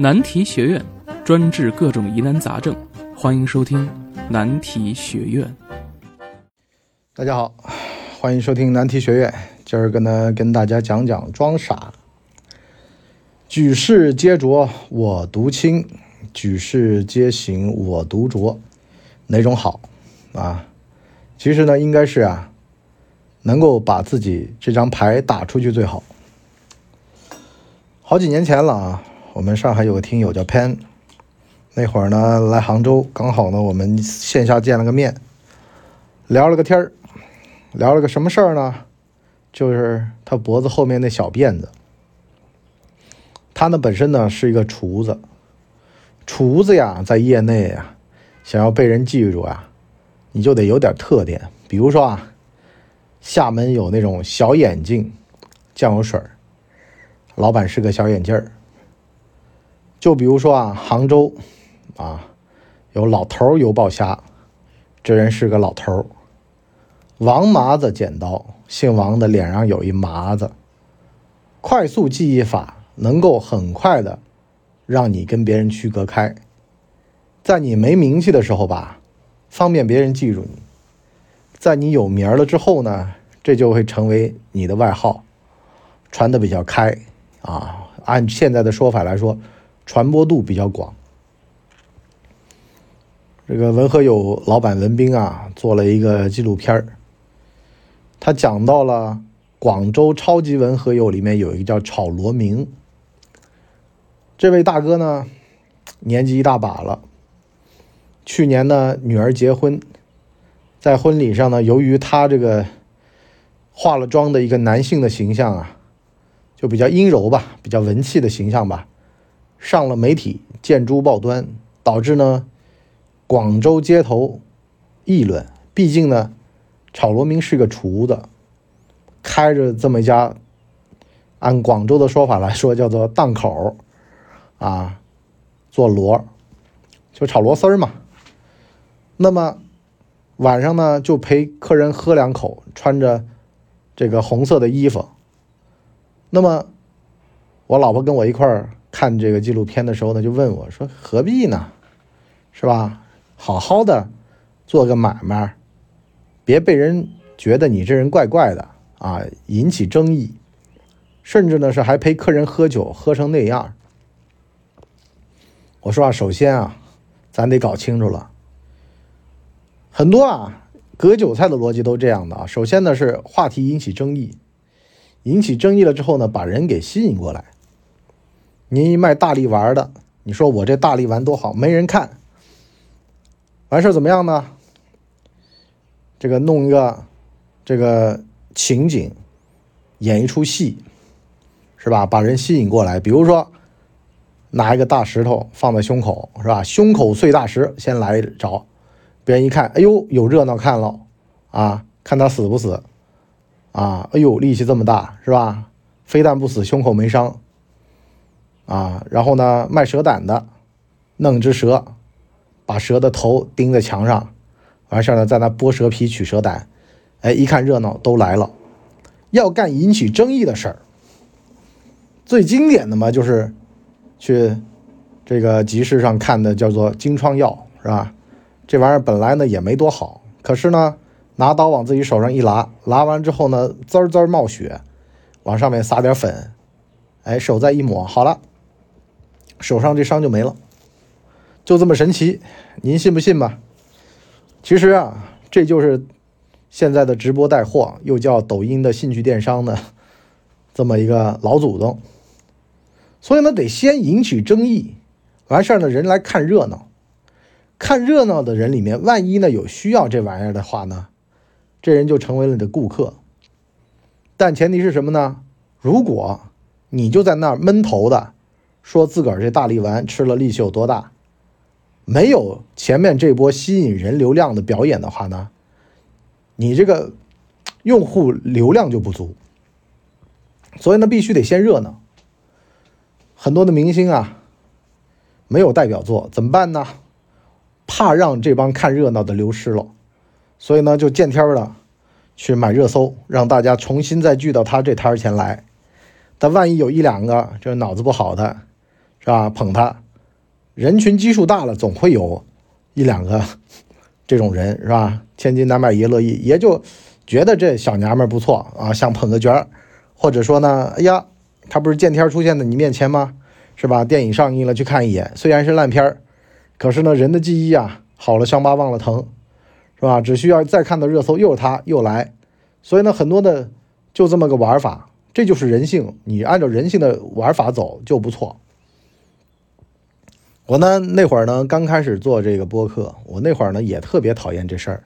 难题学院专治各种疑难杂症，欢迎收听难题学院。大家好，欢迎收听难题学院。今儿个呢，跟大家讲讲装傻。举世皆浊我独清，举世皆行我独浊，哪种好啊？其实呢，应该是啊，能够把自己这张牌打出去最好。好几年前了啊，我们上海有个听友叫 Pen，那会儿呢来杭州，刚好呢我们线下见了个面，聊了个天儿，聊了个什么事儿呢？就是他脖子后面那小辫子。他呢本身呢是一个厨子，厨子呀在业内呀，想要被人记住啊，你就得有点特点，比如说啊，厦门有那种小眼镜酱油水儿。老板是个小眼镜儿，就比如说啊，杭州啊有老头油爆虾，这人是个老头王麻子剪刀，姓王的脸上有一麻子。快速记忆法能够很快的让你跟别人区隔开，在你没名气的时候吧，方便别人记住你；在你有名了之后呢，这就会成为你的外号，传的比较开。啊，按现在的说法来说，传播度比较广。这个文和友老板文斌啊，做了一个纪录片儿，他讲到了广州超级文和友里面有一个叫炒罗明，这位大哥呢，年纪一大把了，去年呢女儿结婚，在婚礼上呢，由于他这个化了妆的一个男性的形象啊。就比较阴柔吧，比较文气的形象吧，上了媒体，见诸报端，导致呢广州街头议论。毕竟呢，炒罗明是个厨子，开着这么一家，按广州的说法来说叫做档口啊，做螺，就炒螺丝儿嘛。那么晚上呢，就陪客人喝两口，穿着这个红色的衣服。那么，我老婆跟我一块儿看这个纪录片的时候呢，就问我说：“何必呢？是吧？好好的做个买卖，别被人觉得你这人怪怪的啊，引起争议，甚至呢是还陪客人喝酒喝成那样。”我说啊，首先啊，咱得搞清楚了，很多啊割韭菜的逻辑都这样的啊。首先呢是话题引起争议。引起争议了之后呢，把人给吸引过来。您一卖大力丸的，你说我这大力丸多好，没人看。完事怎么样呢？这个弄一个这个情景，演一出戏，是吧？把人吸引过来。比如说，拿一个大石头放在胸口，是吧？胸口碎大石，先来找，别人一看，哎呦，有热闹看了啊，看他死不死。啊，哎呦，力气这么大是吧？非但不死，胸口没伤。啊，然后呢，卖蛇胆的，弄只蛇，把蛇的头钉在墙上，完事儿呢，在那剥蛇皮取蛇胆。哎，一看热闹，都来了。要干引起争议的事儿，最经典的嘛，就是去这个集市上看的，叫做金疮药，是吧？这玩意儿本来呢也没多好，可是呢。拿刀往自己手上一拉，拉完之后呢，滋滋冒血，往上面撒点粉，哎，手再一抹，好了，手上这伤就没了，就这么神奇，您信不信吧？其实啊，这就是现在的直播带货，又叫抖音的兴趣电商的 这么一个老祖宗。所以呢，得先引起争议，完事儿呢，人来看热闹，看热闹的人里面，万一呢有需要这玩意儿的话呢？这人就成为了你的顾客，但前提是什么呢？如果你就在那儿闷头的说自个儿这大力丸吃了力气有多大，没有前面这波吸引人流量的表演的话呢，你这个用户流量就不足。所以呢，必须得先热闹。很多的明星啊，没有代表作怎么办呢？怕让这帮看热闹的流失了。所以呢，就见天儿的去买热搜，让大家重新再聚到他这摊儿前来。但万一有一两个就是脑子不好的，是吧？捧他，人群基数大了，总会有一两个这种人，是吧？千金难买爷乐意，也就觉得这小娘们不错啊，想捧个角儿，或者说呢，哎呀，他不是见天出现在你面前吗？是吧？电影上映了，去看一眼，虽然是烂片儿，可是呢，人的记忆啊，好了伤疤忘了疼，是吧？只需要再看到热搜，又是他又来，所以呢，很多的就这么个玩法，这就是人性，你按照人性的玩法走就不错。我呢那会儿呢刚开始做这个播客，我那会儿呢也特别讨厌这事儿，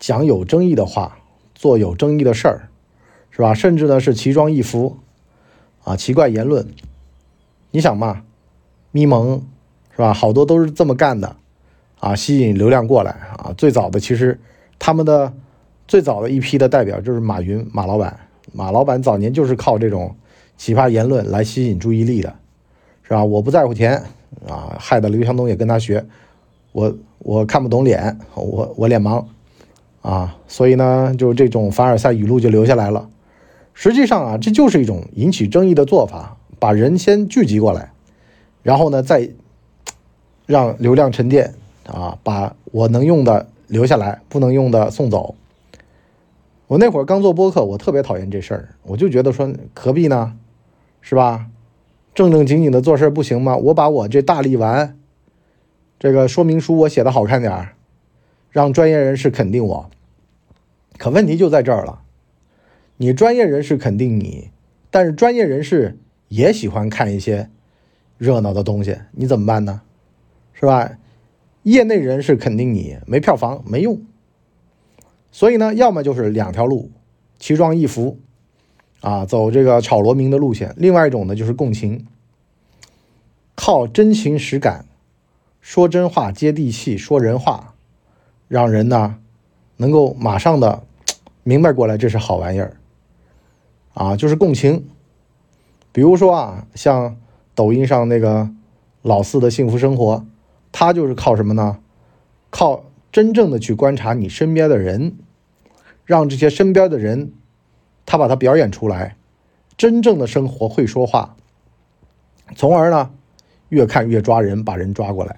讲有争议的话，做有争议的事儿，是吧？甚至呢是奇装异服，啊，奇怪言论。你想嘛，咪蒙是吧？好多都是这么干的，啊，吸引流量过来啊。最早的其实他们的最早的一批的代表就是马云马老板，马老板早年就是靠这种奇葩言论来吸引注意力的，是吧？我不在乎钱啊，害得刘强东也跟他学。我我看不懂脸，我我脸盲啊，所以呢，就这种凡尔赛语录就留下来了。实际上啊，这就是一种引起争议的做法。把人先聚集过来，然后呢，再让流量沉淀啊，把我能用的留下来，不能用的送走。我那会儿刚做播客，我特别讨厌这事儿，我就觉得说何必呢，是吧？正正经经的做事不行吗？我把我这大力丸这个说明书我写的好看点，让专业人士肯定我。可问题就在这儿了，你专业人士肯定你，但是专业人士。也喜欢看一些热闹的东西，你怎么办呢？是吧？业内人士肯定你没票房没用，所以呢，要么就是两条路，奇装异服，啊，走这个炒罗明的路线；另外一种呢，就是共情，靠真情实感，说真话、接地气、说人话，让人呢能够马上的明白过来这是好玩意儿，啊，就是共情。比如说啊，像抖音上那个老四的幸福生活，他就是靠什么呢？靠真正的去观察你身边的人，让这些身边的人，他把他表演出来，真正的生活会说话，从而呢，越看越抓人，把人抓过来。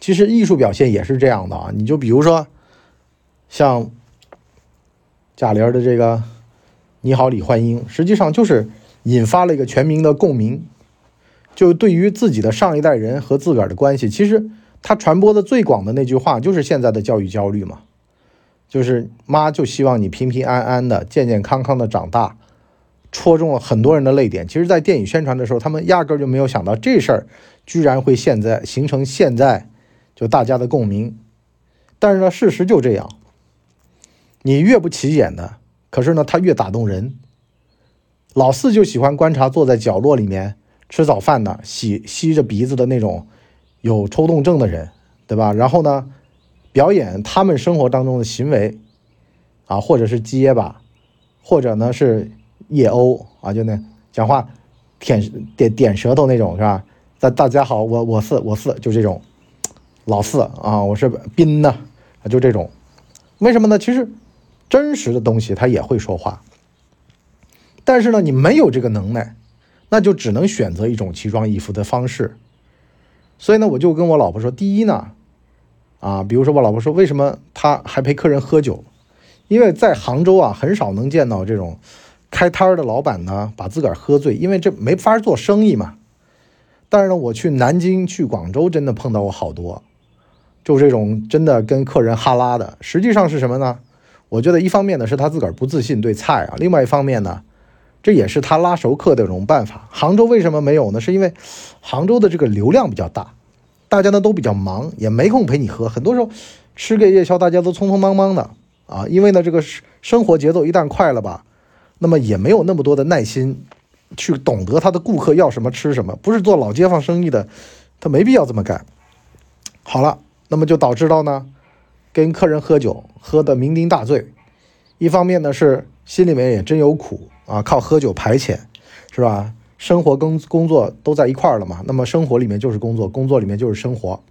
其实艺术表现也是这样的啊，你就比如说，像贾玲的这个《你好，李焕英》，实际上就是。引发了一个全民的共鸣，就对于自己的上一代人和自个儿的关系，其实他传播的最广的那句话就是现在的教育焦虑嘛，就是妈就希望你平平安安的、健健康康的长大，戳中了很多人的泪点。其实，在电影宣传的时候，他们压根就没有想到这事儿居然会现在形成现在就大家的共鸣。但是呢，事实就这样，你越不起眼的，可是呢，他越打动人。老四就喜欢观察坐在角落里面吃早饭的、吸吸着鼻子的那种有抽动症的人，对吧？然后呢，表演他们生活当中的行为，啊，或者是结巴，或者呢是夜鸥啊，就那讲话舔点点舌头那种，是吧？大大家好，我我四我四就这种老四啊，我是斌呢，就这种。为什么呢？其实真实的东西它也会说话。但是呢，你没有这个能耐，那就只能选择一种奇装异服的方式。所以呢，我就跟我老婆说：第一呢，啊，比如说我老婆说，为什么他还陪客人喝酒？因为在杭州啊，很少能见到这种开摊儿的老板呢，把自个儿喝醉，因为这没法做生意嘛。但是呢，我去南京、去广州，真的碰到过好多，就这种真的跟客人哈拉的。实际上是什么呢？我觉得一方面呢是他自个儿不自信对菜啊，另外一方面呢。这也是他拉熟客的一种办法。杭州为什么没有呢？是因为杭州的这个流量比较大，大家呢都比较忙，也没空陪你喝。很多时候吃个夜宵，大家都匆匆忙忙的啊。因为呢，这个生活节奏一旦快了吧，那么也没有那么多的耐心去懂得他的顾客要什么吃什么。不是做老街坊生意的，他没必要这么干。好了，那么就导致到呢，跟客人喝酒喝得酩酊大醉，一方面呢是心里面也真有苦。啊，靠喝酒排遣，是吧？生活跟工作都在一块儿了嘛。那么生活里面就是工作，工作里面就是生活。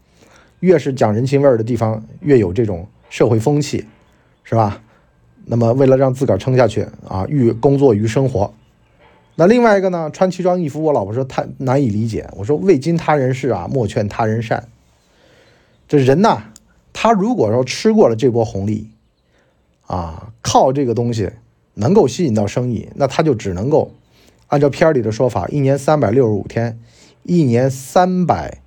越是讲人情味儿的地方，越有这种社会风气，是吧？那么为了让自个儿撑下去啊，寓工作于生活，那另外一个呢，穿奇装异服，我老婆说太难以理解。我说未经他人事啊，莫劝他人善。这人呐，他如果说吃过了这波红利，啊，靠这个东西能够吸引到生意，那他就只能够按照片里的说法，一年三百六十五天，一年三百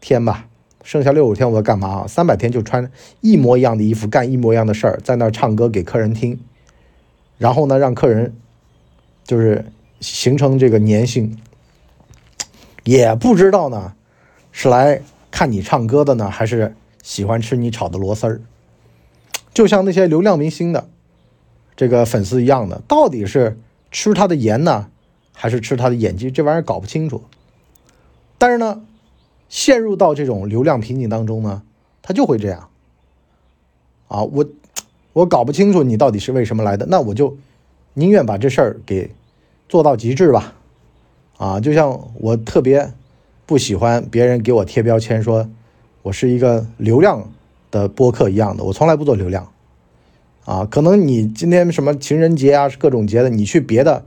天吧，剩下六十天我要干嘛啊？三百天就穿一模一样的衣服，干一模一样的事儿，在那儿唱歌给客人听，然后呢，让客人就是形成这个粘性，也不知道呢是来看你唱歌的呢，还是喜欢吃你炒的螺丝儿。就像那些流量明星的这个粉丝一样的，到底是吃他的颜呢，还是吃他的演技？这玩意儿搞不清楚。但是呢，陷入到这种流量瓶颈当中呢，他就会这样。啊，我我搞不清楚你到底是为什么来的，那我就宁愿把这事儿给做到极致吧。啊，就像我特别不喜欢别人给我贴标签，说我是一个流量。的播客一样的，我从来不做流量，啊，可能你今天什么情人节啊，各种节的，你去别的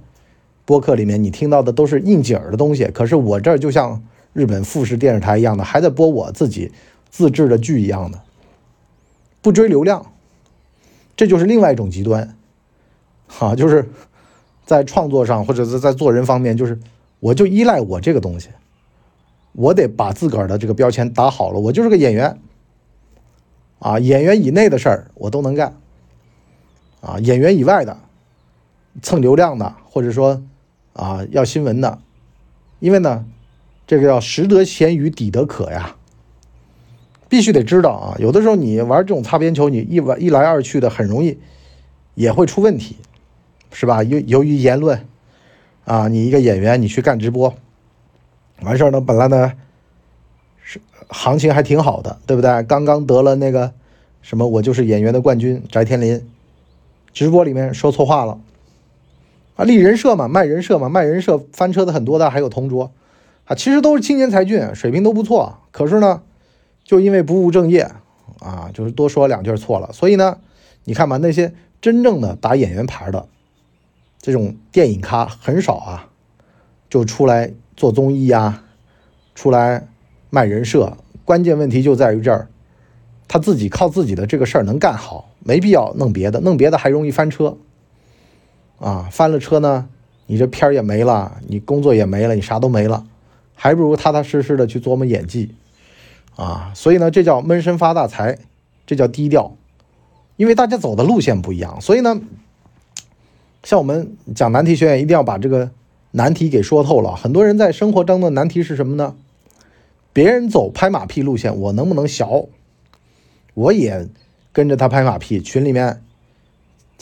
播客里面，你听到的都是应景儿的东西。可是我这儿就像日本富士电视台一样的，还在播我自己自制的剧一样的，不追流量，这就是另外一种极端，哈，就是在创作上或者是在做人方面，就是我就依赖我这个东西，我得把自个儿的这个标签打好了，我就是个演员。啊，演员以内的事儿我都能干，啊，演员以外的蹭流量的，或者说啊要新闻的，因为呢，这个要识得咸鱼抵得渴呀，必须得知道啊。有的时候你玩这种擦边球，你一玩一来二去的，很容易也会出问题，是吧？由由于言论啊，你一个演员你去干直播，完事儿呢，本来呢是。行情还挺好的，对不对？刚刚得了那个什么，我就是演员的冠军，翟天临，直播里面说错话了啊，立人设嘛，卖人设嘛，卖人设翻车的很多的，还有同桌啊，其实都是青年才俊，水平都不错，可是呢，就因为不务正业啊，就是多说两句错了，所以呢，你看吧，那些真正的打演员牌的这种电影咖很少啊，就出来做综艺呀，出来。卖人设，关键问题就在于这儿，他自己靠自己的这个事儿能干好，没必要弄别的，弄别的还容易翻车。啊，翻了车呢，你这片儿也没了，你工作也没了，你啥都没了，还不如踏踏实实的去琢磨演技。啊，所以呢，这叫闷声发大财，这叫低调，因为大家走的路线不一样，所以呢，像我们讲难题学院，一定要把这个难题给说透了。很多人在生活当中的难题是什么呢？别人走拍马屁路线，我能不能学？我也跟着他拍马屁。群里面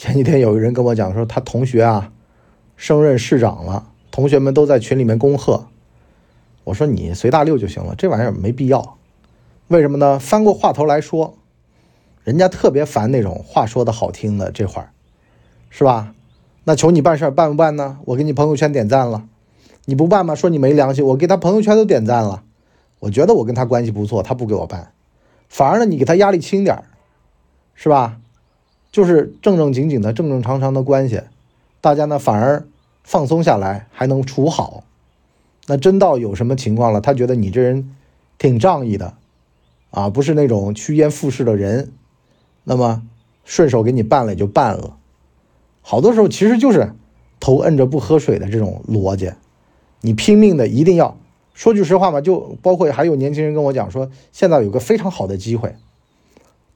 前几天有个人跟我讲说，他同学啊升任市长了，同学们都在群里面恭贺。我说你随大溜就行了，这玩意儿没必要。为什么呢？翻过话头来说，人家特别烦那种话说的好听的这块儿，是吧？那求你办事儿办不办呢？我给你朋友圈点赞了，你不办吗？说你没良心，我给他朋友圈都点赞了。我觉得我跟他关系不错，他不给我办，反而呢，你给他压力轻点儿，是吧？就是正正经经的、正正常常的关系，大家呢反而放松下来，还能处好。那真到有什么情况了，他觉得你这人挺仗义的，啊，不是那种趋炎附势的人，那么顺手给你办了也就办了。好多时候其实就是头摁着不喝水的这种逻辑，你拼命的一定要。说句实话嘛，就包括还有年轻人跟我讲说，现在有个非常好的机会，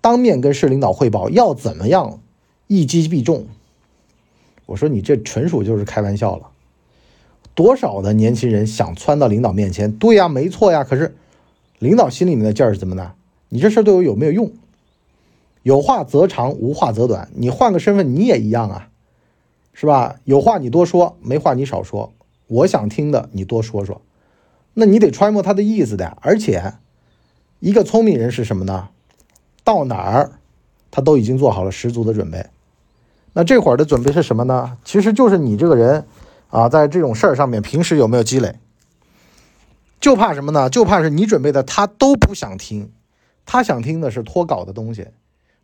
当面跟市领导汇报，要怎么样一击必中。我说你这纯属就是开玩笑了。多少的年轻人想窜到领导面前，对呀，没错呀。可是领导心里面的劲儿是怎么的？你这事儿对我有没有用？有话则长，无话则短。你换个身份，你也一样啊，是吧？有话你多说，没话你少说。我想听的你多说说。那你得揣摩他的意思的，而且，一个聪明人是什么呢？到哪儿，他都已经做好了十足的准备。那这会儿的准备是什么呢？其实就是你这个人啊，在这种事儿上面，平时有没有积累？就怕什么呢？就怕是你准备的他都不想听，他想听的是脱稿的东西。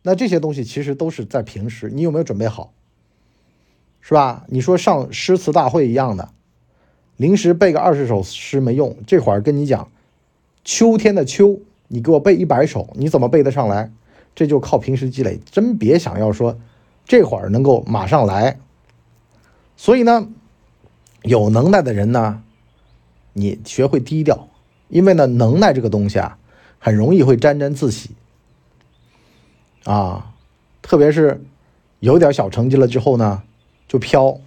那这些东西其实都是在平时，你有没有准备好？是吧？你说上诗词大会一样的临时背个二十首诗没用，这会儿跟你讲秋天的秋，你给我背一百首，你怎么背得上来？这就靠平时积累，真别想要说这会儿能够马上来。所以呢，有能耐的人呢，你学会低调，因为呢，能耐这个东西啊，很容易会沾沾自喜啊，特别是有点小成绩了之后呢，就飘。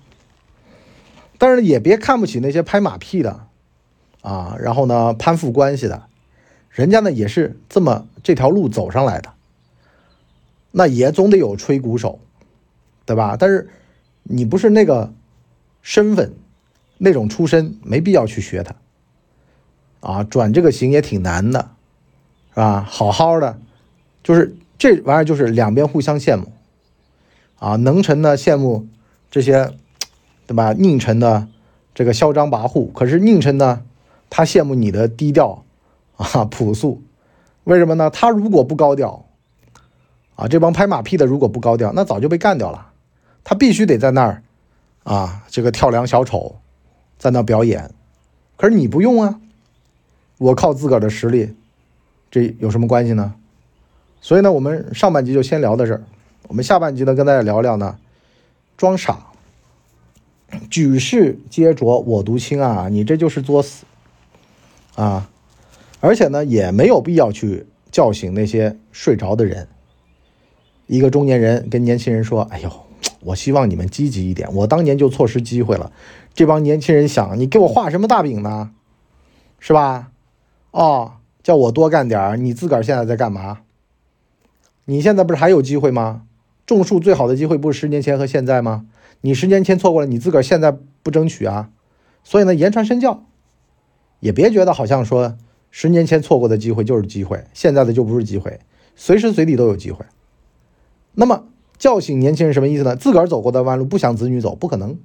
但是也别看不起那些拍马屁的啊，然后呢攀附关系的，人家呢也是这么这条路走上来的，那也总得有吹鼓手，对吧？但是你不是那个身份，那种出身，没必要去学他啊。转这个型也挺难的，是吧？好好的，就是这玩意儿就是两边互相羡慕啊。能臣呢羡慕这些。对吧？宁臣呢，这个嚣张跋扈，可是宁臣呢，他羡慕你的低调啊朴素。为什么呢？他如果不高调啊，这帮拍马屁的如果不高调，那早就被干掉了。他必须得在那儿啊，这个跳梁小丑，在那表演。可是你不用啊，我靠自个儿的实力，这有什么关系呢？所以呢，我们上半集就先聊到这儿。我们下半集呢，跟大家聊聊呢，装傻。举世皆浊我独清啊！你这就是作死啊！而且呢，也没有必要去叫醒那些睡着的人。一个中年人跟年轻人说：“哎呦，我希望你们积极一点，我当年就错失机会了。”这帮年轻人想：“你给我画什么大饼呢？是吧？哦，叫我多干点儿，你自个儿现在在干嘛？你现在不是还有机会吗？种树最好的机会不是十年前和现在吗？”你十年前错过了，你自个儿现在不争取啊？所以呢，言传身教，也别觉得好像说十年前错过的机会就是机会，现在的就不是机会，随时随地都有机会。那么叫醒年轻人什么意思呢？自个儿走过的弯路不想子女走，不可能。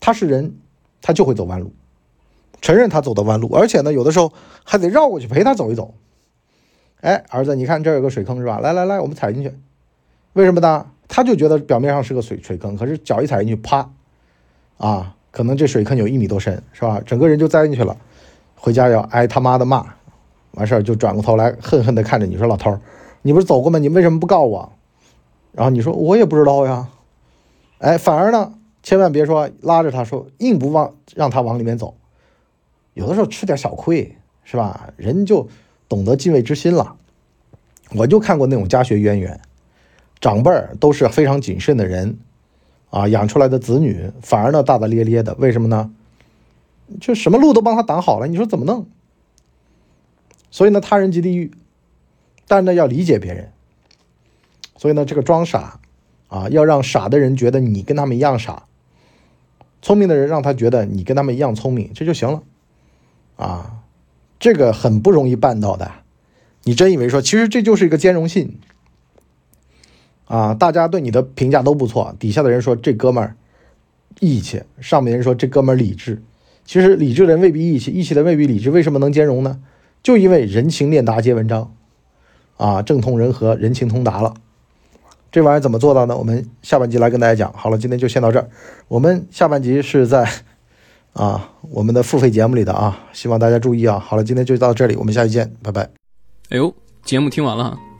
他是人，他就会走弯路，承认他走的弯路，而且呢，有的时候还得绕过去陪他走一走。哎，儿子，你看这有个水坑是吧？来来来，我们踩进去。为什么呢？他就觉得表面上是个水水坑，可是脚一踩进去，啪，啊，可能这水坑有一米多深，是吧？整个人就栽进去了，回家要挨他妈的骂，完事儿就转过头来恨恨地看着你说：“老头儿，你不是走过吗？你为什么不告我？”然后你说：“我也不知道呀。”哎，反而呢，千万别说拉着他说硬不往让他往里面走，有的时候吃点小亏是吧？人就懂得敬畏之心了。我就看过那种家学渊源。长辈儿都是非常谨慎的人，啊，养出来的子女反而呢大大咧咧的，为什么呢？就什么路都帮他挡好了，你说怎么弄？所以呢，他人即地狱，但呢要理解别人。所以呢，这个装傻，啊，要让傻的人觉得你跟他们一样傻，聪明的人让他觉得你跟他们一样聪明，这就行了，啊，这个很不容易办到的。你真以为说，其实这就是一个兼容性。啊，大家对你的评价都不错，底下的人说这哥们儿义气，上面人说这哥们儿理智。其实理智的人未必义气，义气的未必理智。为什么能兼容呢？就因为人情练达皆文章，啊，政通人和，人情通达了。这玩意儿怎么做到呢？我们下半集来跟大家讲。好了，今天就先到这儿。我们下半集是在啊我们的付费节目里的啊，希望大家注意啊。好了，今天就到这里，我们下期见，拜拜。哎呦，节目听完了，